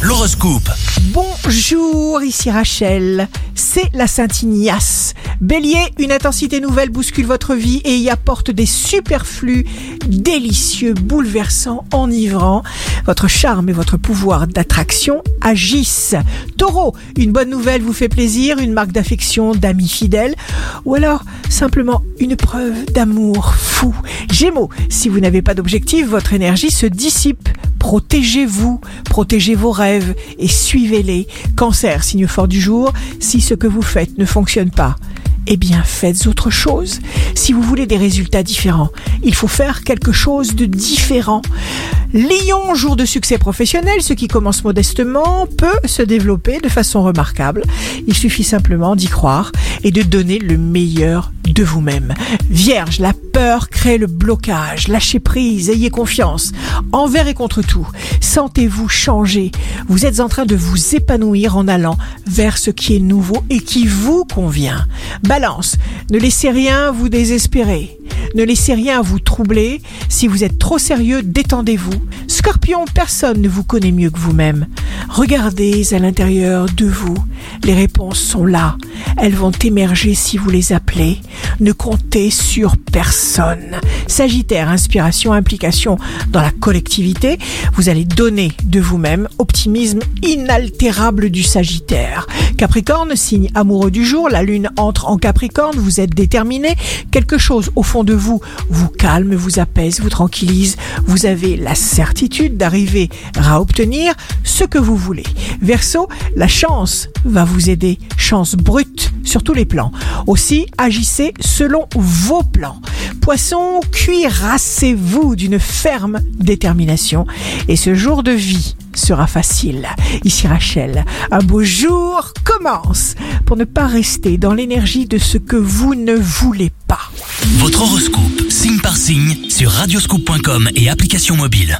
L'horoscope. Bonjour, ici Rachel. C'est la Sainte Ignace. Bélier, une intensité nouvelle bouscule votre vie et y apporte des superflus délicieux, bouleversants, enivrants. Votre charme et votre pouvoir d'attraction agissent. Taureau, une bonne nouvelle vous fait plaisir, une marque d'affection, d'amis fidèles ou alors simplement une preuve d'amour fou. Gémeaux, si vous n'avez pas d'objectif, votre énergie se dissipe. Protégez-vous, protégez vos rêves et suivez-les. Cancer, signe fort du jour, si ce que vous faites ne fonctionne pas, eh bien faites autre chose. Si vous voulez des résultats différents, il faut faire quelque chose de différent. Lion, jour de succès professionnel, ce qui commence modestement peut se développer de façon remarquable. Il suffit simplement d'y croire et de donner le meilleur de vous-même. Vierge, la peur crée le blocage. Lâchez prise, ayez confiance. Envers et contre tout, sentez-vous changer. Vous êtes en train de vous épanouir en allant vers ce qui est nouveau et qui vous convient. Balance, ne laissez rien vous désespérer. Ne laissez rien vous troubler. Si vous êtes trop sérieux, détendez-vous. Scorpion, personne ne vous connaît mieux que vous-même. Regardez à l'intérieur de vous. Les réponses sont là. Elles vont émerger si vous les appelez. Ne comptez sur personne. Sagittaire, inspiration, implication dans la collectivité. Vous allez donner de vous-même. Optimisme inaltérable du Sagittaire. Capricorne, signe amoureux du jour. La lune entre en Capricorne. Vous êtes déterminé. Quelque chose au fond de vous vous calme, vous apaise, vous tranquillise. Vous avez la certitude d'arriver à obtenir ce que vous voulez. Verseau, la chance va vous aider. Chance brute sur tous les plans. Aussi, agissez selon vos plans. Poisson, cuirassez-vous d'une ferme détermination et ce jour de vie sera facile. Ici Rachel, un beau jour commence pour ne pas rester dans l'énergie de ce que vous ne voulez pas. Votre horoscope, signe par signe, sur radioscoop.com et application mobile.